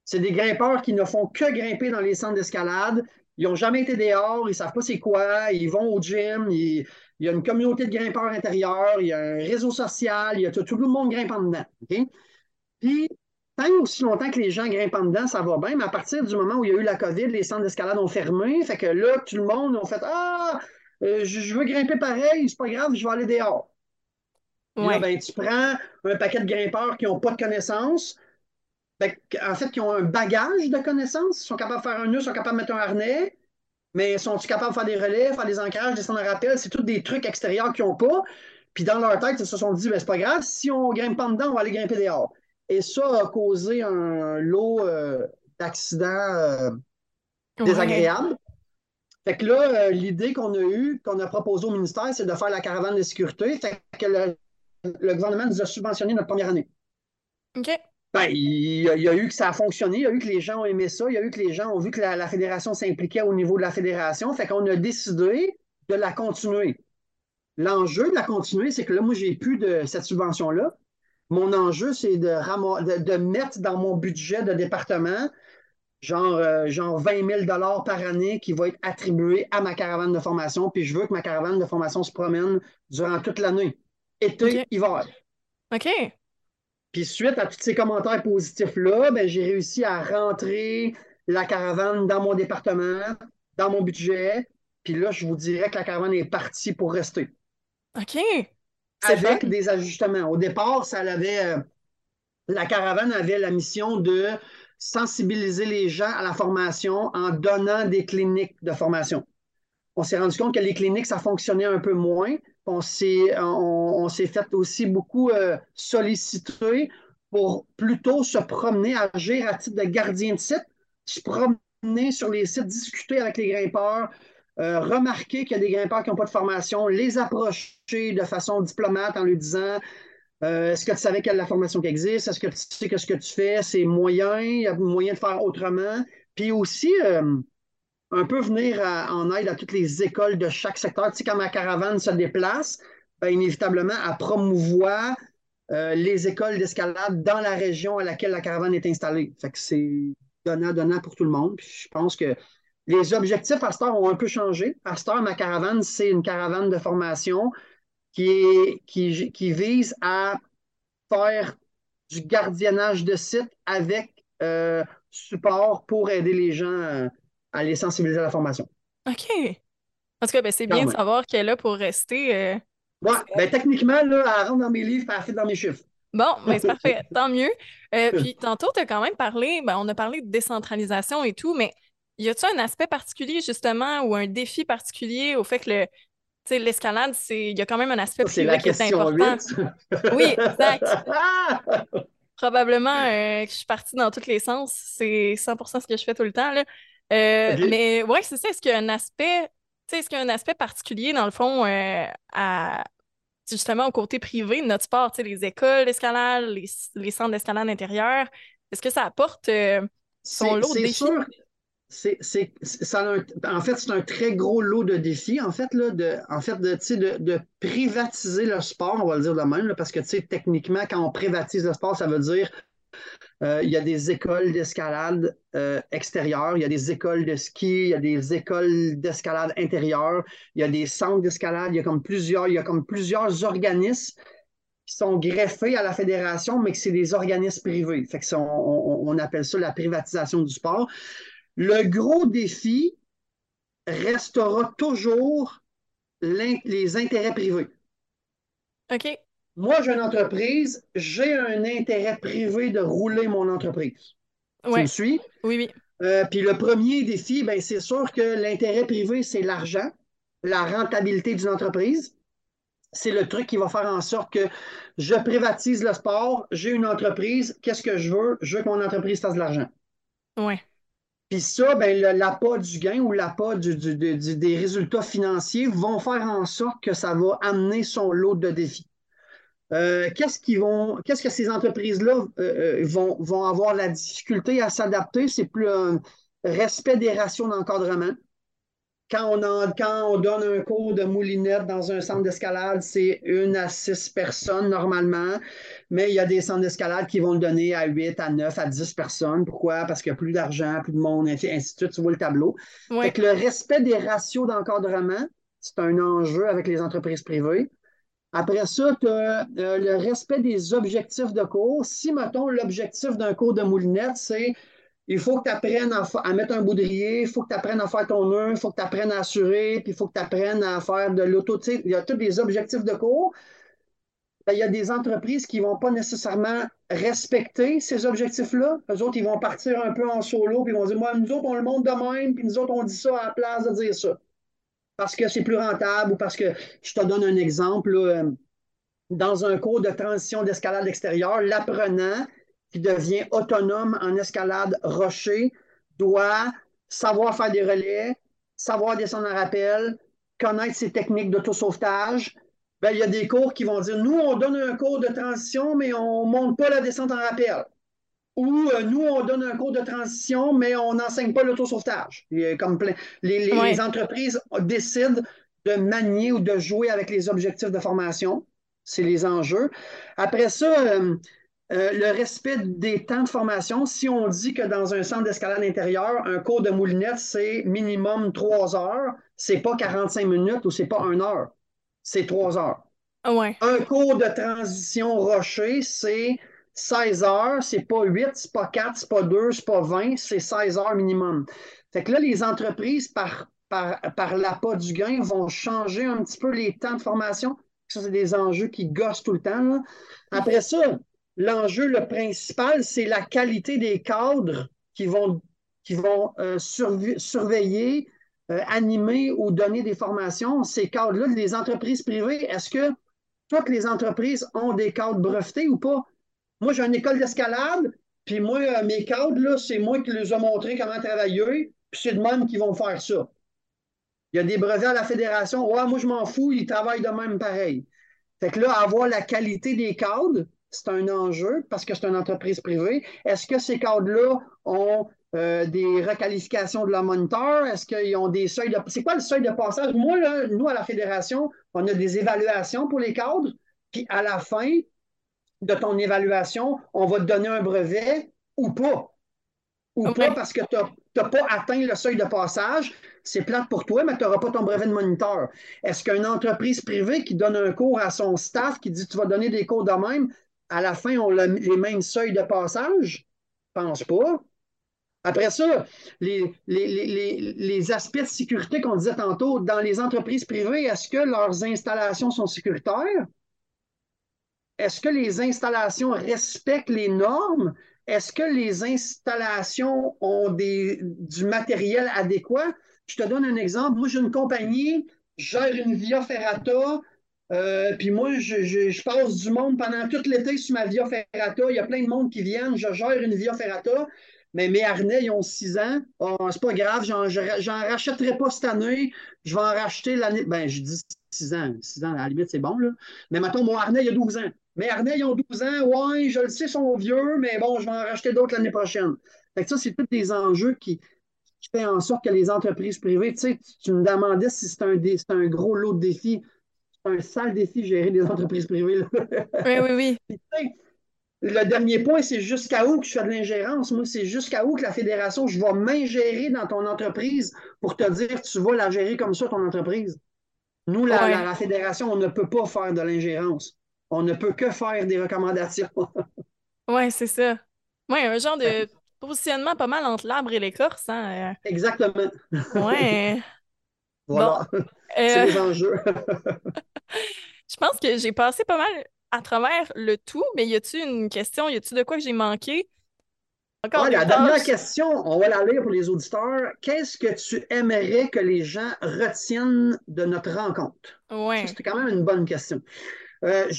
C'est des grimpeurs qui ne font que grimper dans les centres d'escalade. Ils n'ont jamais été dehors, ils ne savent pas c'est quoi, ils vont au gym, il y a une communauté de grimpeurs intérieurs, il y a un réseau social, il y a tout, le monde grimpe en dedans. Puis, tant aussi longtemps que les gens grimpent en dedans, ça va bien, mais à partir du moment où il y a eu la COVID, les centres d'escalade ont fermé, fait que là, tout le monde a fait Ah, euh, je veux grimper pareil, c'est pas grave, je vais aller dehors. Là, ben, tu prends un paquet de grimpeurs qui n'ont pas de connaissances, en fait, qui ont un bagage de connaissances, ils sont capables de faire un nœud, ils sont capables de mettre un harnais, mais sont-ils capables de faire des relais, faire des ancrages, descendre un rappel? C'est tous des trucs extérieurs qu'ils n'ont pas. Puis dans leur tête, ils se sont dit, ben, c'est pas grave, si on grimpe pas dedans, on va aller grimper dehors. Et ça a causé un lot euh, d'accidents euh, désagréables. Fait que là, euh, l'idée qu'on a eue, qu'on a proposée au ministère, c'est de faire la caravane de sécurité. Fait que le, le gouvernement nous a subventionné notre première année. OK. Ben, il, y a eu que ça a fonctionné, il y a eu que les gens ont aimé ça, il y a eu que les gens ont vu que la, fédération s'impliquait au niveau de la fédération. Fait qu'on a décidé de la continuer. L'enjeu de la continuer, c'est que là, moi, j'ai plus de cette subvention-là. Mon enjeu, c'est de, de, mettre dans mon budget de département genre, euh, genre 20 000 par année qui va être attribué à ma caravane de formation. Puis je veux que ma caravane de formation se promène durant toute l'année, été, hiver. OK. Puis suite à tous ces commentaires positifs-là, ben, j'ai réussi à rentrer la caravane dans mon département, dans mon budget. Puis là, je vous dirais que la caravane est partie pour rester. OK. Avec des ajustements. Au départ, ça avait. Euh, la caravane avait la mission de sensibiliser les gens à la formation en donnant des cliniques de formation. On s'est rendu compte que les cliniques, ça fonctionnait un peu moins on s'est, on, s'est fait aussi beaucoup euh, solliciter pour plutôt se promener, agir à titre de gardien de site, se promener sur les sites, discuter avec les grimpeurs, euh, remarquer qu'il y a des grimpeurs qui n'ont pas de formation, les approcher de façon diplomate en lui disant euh, Est-ce que tu savais y a la formation qui existe? Est-ce que tu sais que ce que tu fais, c'est moyen? Il y a moyen de faire autrement? Puis aussi, un peu venir en aide à toutes les écoles de chaque secteur. Tu sais, quand ma caravane se déplace, ben, inévitablement, elle promouvoit euh, les écoles d'escalade dans la région à laquelle la caravane est installée. Fait que c'est donnant-donnant pour tout le monde. Puis je pense que les objectifs à Star ont un peu changé. À Star, ma caravane, c'est une caravane de formation qui, qui, vise à faire du gardiennage de site avec euh, support pour aider les gens euh, à les sensibiliser à la formation. OK. En tout cas, ben, c'est bien de savoir qu'elle est là pour rester. Euh, ouais, ben, techniquement, là, elle rentre dans mes livres, elle fait dans mes chiffres. Bon, ben, c'est parfait, <laughs> tant mieux. Euh, puis tantôt, tu as quand même parlé, ben, on a parlé de décentralisation et tout, mais y a-t-il un aspect particulier, justement, ou un défi particulier au fait que le, l'escalade, c'est il y a quand même un aspect privé qui est important. oui, exact. <laughs> Probablement euh, que je suis partie dans tous les sens. C'est 100% ce que je fais tout le temps. Là. Euh, mais ouais, c'est ça. Est-ce qu'il y a un aspect, est-ce qu'il y a un aspect particulier, dans le fond, euh, à justement au côté privé de notre sport, les écoles d'escalade, les, les, centres d'escalade intérieur, est-ce que ça apporte euh, son lot de défis? Sûr. C'est, ça en fait, c'est un très gros lot de défis, en fait, là, de, en fait, de, de, de privatiser le sport, on va le dire de même, parce que techniquement, quand on privatise le sport, ça veut dire Euh, il y a des écoles d'escalade euh, extérieures, il y a des écoles de ski, il y a des écoles d'escalade intérieures, il y a des centres d'escalade, il y a comme plusieurs, il y a comme plusieurs organismes qui sont greffés à la fédération, mais que c'est des organismes privés. On, appelle ça la privatisation du sport. Le gros défi restera toujours les intérêts privés. OK. Moi, j'ai une entreprise, j'ai un intérêt privé de rouler mon entreprise. Tu me suis? Oui, oui. Euh, puis le premier défi, ben, c'est sûr que l'intérêt privé, c'est l'argent, la rentabilité d'une entreprise. C'est le truc qui va faire en sorte que je privatise le sport, j'ai une entreprise, qu'est-ce que je veux? Je veux que mon entreprise fasse de l'argent. Oui. Puis ça, ben, l'appât du gain ou l'appât du, des résultats financiers vont faire en sorte que ça va amener son lot de défis. Euh, qu'est-ce qu'ils vont, qu'est-ce que ces entreprises-là euh, euh, vont, vont avoir la difficulté à s'adapter? C'est plus un respect des ratios d'encadrement. Quand on, quand on donne un cours de moulinette dans un centre d'escalade, c'est une à six personnes normalement, mais il y a des centres d'escalade qui vont le donner à huit, à neuf, à dix personnes. Pourquoi? Parce qu'il y a plus d'argent, plus de monde, ainsi de suite. Tu vois le tableau. le respect des ratios d'encadrement, c'est un enjeu avec les entreprises privées. Après ça, tu as euh, le respect des objectifs de cours. Si, mettons, l'objectif d'un cours de moulinette, c'est il faut que tu apprennes à, mettre un boudrier, il faut que tu apprennes à faire ton nœud, il faut que tu apprennes à assurer, puis il faut que tu apprennes à faire de l'auto. Il y a tous des objectifs de cours. Ben, il y a des entreprises qui ne vont pas nécessairement respecter ces objectifs-là. Eux autres, ils vont partir un peu en solo, puis ils vont dire Moi, nous autres, on le montre de même, puis nous autres, on dit ça à la place de dire ça parce que c'est plus rentable ou parce que, je te donne un exemple, euh, dans un cours de transition d'escalade extérieure, l'apprenant qui devient autonome en escalade rocher doit savoir faire des relais, savoir descendre en rappel, connaître ses techniques d'autosauvetage. Ben, il y a des cours qui vont dire, nous, on donne un cours de transition, mais on ne monte pas la descente en rappel où euh, nous, on donne un cours de transition, mais on n'enseigne pas l'autosauvetage. Comme les, les, entreprises décident de manier ou de jouer avec les objectifs de formation. C'est les enjeux. Après ça, euh, euh, le respect des temps de formation. Si on dit que dans un centre d'escalade intérieur, un cours de moulinette, c'est minimum trois heures, c'est pas 45 minutes ou c'est pas une heure, c'est trois heures. Ouais. Un cours de transition rocher, c'est 16 heures, c'est pas 8, c'est pas 4, c'est pas 2, c'est pas 20, c'est 16 heures minimum. Fait que là, les entreprises, par, par, par l'appât du gain, vont changer un petit peu les temps de formation. Ça, c'est des enjeux qui gossent tout le temps. Après ça, l'enjeu, le principal, c'est la qualité des cadres qui vont, qui vont euh, surveiller, euh, animer ou donner des formations. Ces cadres-là, les entreprises privées, est-ce que toutes les entreprises ont des cadres brevetés ou pas? Moi, j'ai une école d'escalade, puis moi, euh, mes cadres, là, c'est moi qui les ai montré comment travailler, puis c'est de même qu'ils vont faire ça. Il y a des brevets à la fédération. Ouais, moi, je m'en fous, ils travaillent de même pareil. Fait que là, avoir la qualité des cadres, c'est un enjeu parce que c'est une entreprise privée. Est-ce que ces cadres-là ont euh, des requalifications de la moniteur? Est-ce qu'ils ont des seuils de. C'est quoi le seuil de passage? Moi, là, nous, à la fédération, on a des évaluations pour les cadres. Puis à la fin, de ton évaluation, on va te donner un brevet ou pas. Ou pas parce que tu n'as pas atteint le seuil de passage. C'est plate pour toi, mais tu n'auras pas ton brevet de moniteur. Est-ce qu'une entreprise privée qui donne un cours à son staff, qui dit tu vas donner des cours de même, à la fin, on a les mêmes seuils de passage? Je pense pas. Après ça, les, les, les aspects de sécurité qu'on disait tantôt, dans les entreprises privées, est-ce que leurs installations sont sécuritaires? Est-ce que les installations respectent les normes? Est-ce que les installations ont du matériel adéquat? Je te donne un exemple. Moi, j'ai une compagnie, je gère une Via Ferrata, euh, puis moi, je, passe du monde pendant tout l'été sur ma Via Ferrata. Il y a plein de monde qui viennent. Je gère une Via Ferrata, mais mes harnais, ils ont six ans. Oh, c'est pas grave, j'en rachèterai pas cette année. Je vais en racheter l'année. Ben, je dis six ans. Six ans, à la limite, c'est bon, là. Mais mettons, mon harnais, il a 12 ans. Mais harnais, ils ont 12 ans. Ouais, je le sais, ils sont vieux, mais bon, je vais en racheter d'autres l'année prochaine. Fait que ça, c'est tous des enjeux qui, qui font en sorte que les entreprises privées, tu sais, tu me demandais si c'est un, un gros lot de défis. C'est un sale défi gérer des entreprises privées. Oui, oui, oui. <laughs> le dernier point, c'est jusqu'à où que je fais de l'ingérence? Moi, c'est jusqu'à où que la fédération, je vais m'ingérer dans ton entreprise pour te dire tu vas la gérer comme ça, ton entreprise? Nous, la, Ouais. la- la fédération, on ne peut pas faire de l'ingérence. On ne peut que faire des recommandations. <laughs> Ouais, c'est ça. Ouais, un genre de <laughs> positionnement pas mal entre l'arbre et l'écorce, hein. Exactement. <laughs> euh, Ouais. Voilà. C'est Euh, les enjeux. je pense que j'ai passé pas mal à travers le tout, mais y a-tu une question, y a-tu de quoi que j'ai manqué? Encore des la dernière question, on va la lire pour les auditeurs. Qu'est-ce que tu aimerais que les gens retiennent de notre rencontre? Ouais. C'était quand même une bonne question. Euh,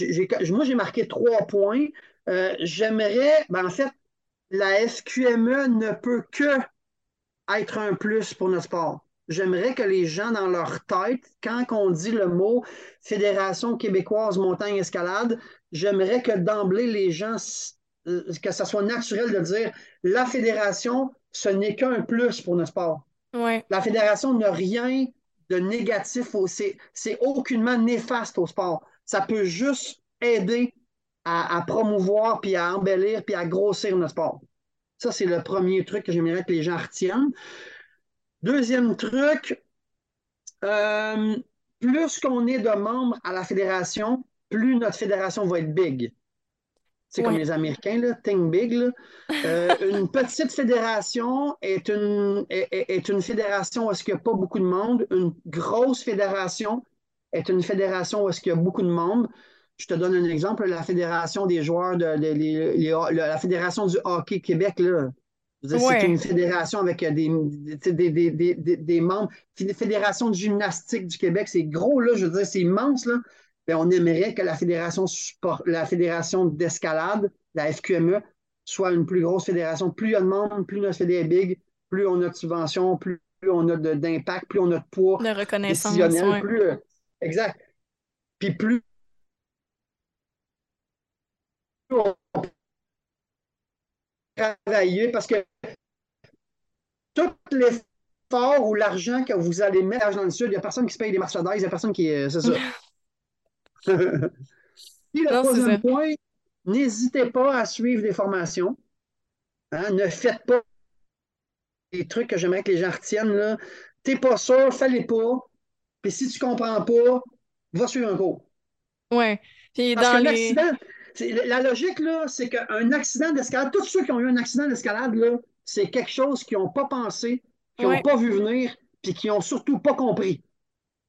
moi, j'ai marqué trois points. Euh, J'aimerais, ben, en fait, la FQME ne peut que être un plus pour notre sport. J'aimerais que les gens, dans leur tête, quand on dit le mot Fédération québécoise montagne-escalade, j'aimerais que d'emblée, les gens, euh, que ça soit naturel de dire la fédération, ce n'est qu'un plus pour notre sport. Ouais. La fédération n'a rien de négatif, c'est aucunement néfaste au sport. Ça peut juste aider à, à promouvoir, puis à embellir, puis à grossir notre sport. Ça, c'est le premier truc que j'aimerais que les gens retiennent. Deuxième truc, euh, plus qu'on est de membres à la fédération, plus notre fédération va être big. C'est comme les Américains, là, think big. là. Euh, une <laughs> petite fédération est une, est, une fédération où est-ce qu'il n'y a pas beaucoup de monde. Une grosse fédération est une fédération où est-ce qu'il y a beaucoup de monde. Je te donne un exemple, la fédération des joueurs, de, la fédération du hockey Québec, là. Ouais. C'est une fédération avec euh, des, des, des, des, membres. Fé- Fédération de gymnastique du Québec, c'est gros, là, je veux dire, c'est immense, là. Ben, on aimerait que la fédération la fédération d'escalade, la FQME, soit une plus grosse fédération. Plus il y a de membres, plus notre fédé est big, plus on a de subventions, plus, on a d'impact, plus on a de poids De reconnaissance, ouais. plus. euh, exact. Puis plus on travailler parce que tout l'effort ou l'argent que vous allez mettre dans le sud, il n'y a personne qui se paye des Mercedes, il n'y a personne qui. euh, C'est ça. <laughs> Puis le Non, troisième point, n'hésitez pas à suivre des formations. Hein, ne faites pas des trucs que j'aimerais que les gens retiennent. Là. T'es pas sûr, fais-les pas. Puis si tu comprends pas, va suivre un cours. Ouais. Puis Parce dans les... la logique, là, c'est qu'un accident d'escalade, tous ceux qui ont eu un accident d'escalade, là, c'est quelque chose qu'ils n'ont pas pensé, qu'ils n'ont Ouais. pas vu venir, puis qu'ils n'ont surtout pas compris.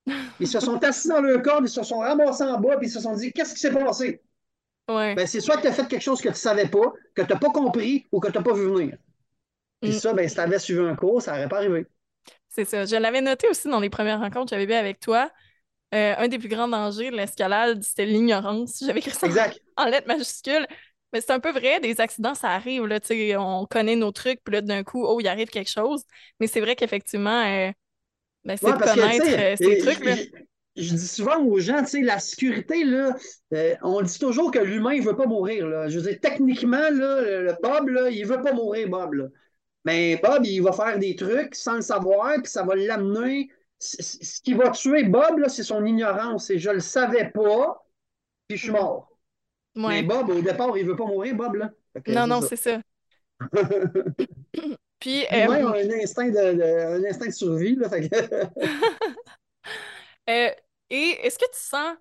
<laughs> Ils se sont assis dans leur corde, ils se sont ramassés en bas, puis ils se sont dit Qu'est-ce qui s'est passé? Ouais. Ben, c'est soit que tu as fait quelque chose que tu ne savais pas, que tu n'as pas compris ou que tu n'as pas vu venir. Puis Mm. ça, ben, si tu avais suivi un cours, ça n'aurait pas arrivé. C'est ça. Je l'avais noté aussi dans les premières rencontres que j'avais eues avec toi. Euh, un des plus grands dangers de l'escalade, c'était l'ignorance. <laughs> J'avais écrit ça en- Exact. en lettres majuscules. Mais c'est un peu vrai, des accidents, ça arrive. Là, tu sais, on connaît nos trucs, puis là, d'un coup, oh, il arrive quelque chose. Mais c'est vrai qu'effectivement, euh, ben, c'est Ouais, de que, connaître euh, ces trucs-là. je- Je dis souvent aux gens, tu sais, la sécurité, là, euh, on dit toujours que l'humain, il veut pas mourir, là. Je veux dire, techniquement, là, le, Bob, là, il veut pas mourir, Bob, là. Mais Bob, il va faire des trucs sans le savoir, puis ça va l'amener. Ce qui va tuer Bob, c'est son ignorance. Et je le savais pas, puis je suis mort. Mais Ouais. Bob, au départ, il veut pas mourir, Bob, là. Non, non, c'est ça. <laughs> Puis, euh, a un instinct de, de- un instinct de survie, là. Fait que- <laughs> euh, et est-ce que tu sens,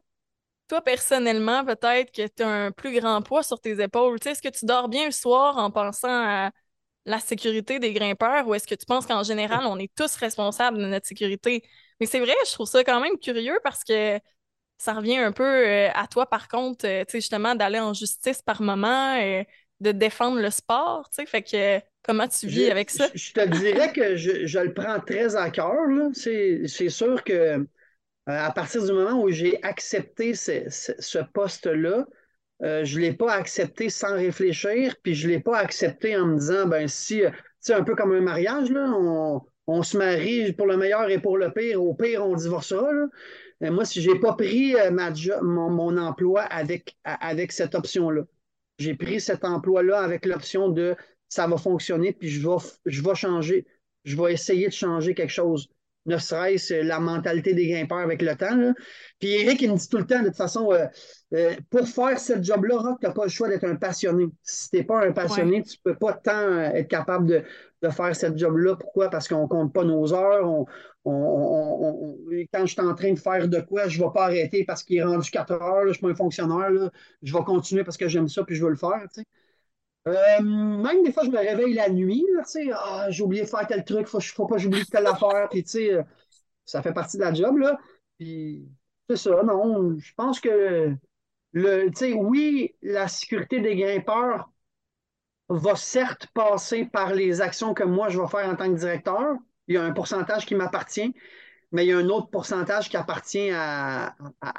toi, personnellement, peut-être que tu as un plus grand poids sur tes épaules? Tu sais, est-ce que tu dors bien le soir en pensant à la sécurité des grimpeurs ou est-ce que tu penses qu'en général, on est tous responsables de notre sécurité? Mais c'est vrai, je trouve ça quand même curieux parce que ça revient un peu euh, à toi, par contre, euh, tu sais, justement, d'aller en justice par moment, euh, de défendre le sport, tu sais, fait que comment tu vis Je- avec ça? Je, te dirais que je, je le prends très à cœur. là. C'est sûr que à partir du moment où j'ai accepté ce, ce- ce poste-là, euh, je ne l'ai pas accepté sans réfléchir, puis je ne l'ai pas accepté en me disant, ben si, euh, tu sais, un peu comme un mariage, là, on, on se marie pour le meilleur et pour le pire, au pire, on divorcera. Mais moi, si je n'ai pas pris euh, ma mon, mon emploi avec, avec cette option-là, j'ai pris cet emploi-là avec l'option de ça va fonctionner, puis je vais, je vais changer, je vais essayer de changer quelque chose. Ne serait-ce la mentalité des grimpeurs avec le temps. Puis Eric, il me dit tout le temps, de toute façon, euh, euh, pour faire ce job-là, tu n'as pas le choix d'être un passionné. Si tu n'es pas un passionné, tu ne peux pas tant être capable de, faire ce job-là. Pourquoi? Parce qu'on ne compte pas nos heures. quand je suis en train de faire de quoi, je ne vais pas arrêter parce qu'il est rendu 4 heures, je ne suis pas un fonctionnaire. je vais continuer parce que j'aime ça puis je veux le faire. Euh, même des fois, je me réveille la nuit, ah, j'ai oublié de faire tel truc, faut, faut pas que j'oublie telle affaire, puis tu sais, ça fait partie de la job, là. Puis c'est ça, non, je pense que le, tu sais, oui, la sécurité des grimpeurs va certes passer par les actions que moi je vais faire en tant que directeur. Il y a un pourcentage qui m'appartient, mais il y a un autre pourcentage qui appartient à,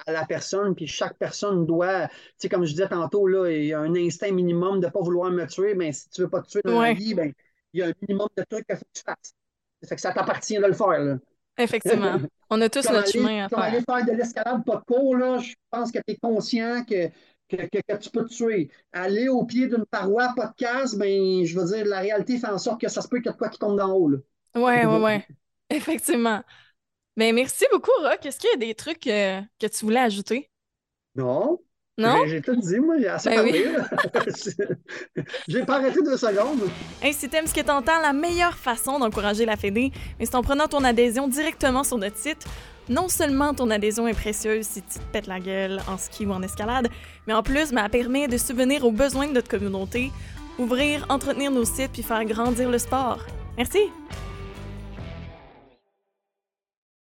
la personne, puis chaque personne doit, tu sais, comme je disais tantôt, là, il y a un instinct minimum de ne pas vouloir me tuer, mais si tu ne veux pas te tuer dans la vie, ben, il y a un minimum de trucs qu'il faut que tu fasses. Ça fait que ça t'appartient de le faire. Là. Effectivement. On a <laughs> tous notre chemin à faire. aller faire de l'escalade pas de cours, là, je pense que tu es conscient que, que, que, tu peux te tuer. Aller au pied d'une paroi, pas de casse, ben, je veux dire, la réalité fait en sorte que ça se peut qu'il y ait de quoi qui tombe d'en haut. Là. Ouais, ouais, ouais. Effectivement. Ben, merci beaucoup, Rock. Est-ce qu'il y a des trucs euh, que tu voulais ajouter? Non. Non? J'ai tout dit, moi, j'ai assez ben parlé. <laughs> j'ai pas arrêté deux secondes. Hey, si t'aimes ce que t'entends, la meilleure façon d'encourager la Fédé, c'est en prenant ton adhésion directement sur notre site. Non seulement ton adhésion est précieuse si tu te pètes la gueule en ski ou en escalade, mais en plus, ben, elle permet de subvenir aux besoins de notre communauté, ouvrir, entretenir nos sites puis faire grandir le sport. Merci!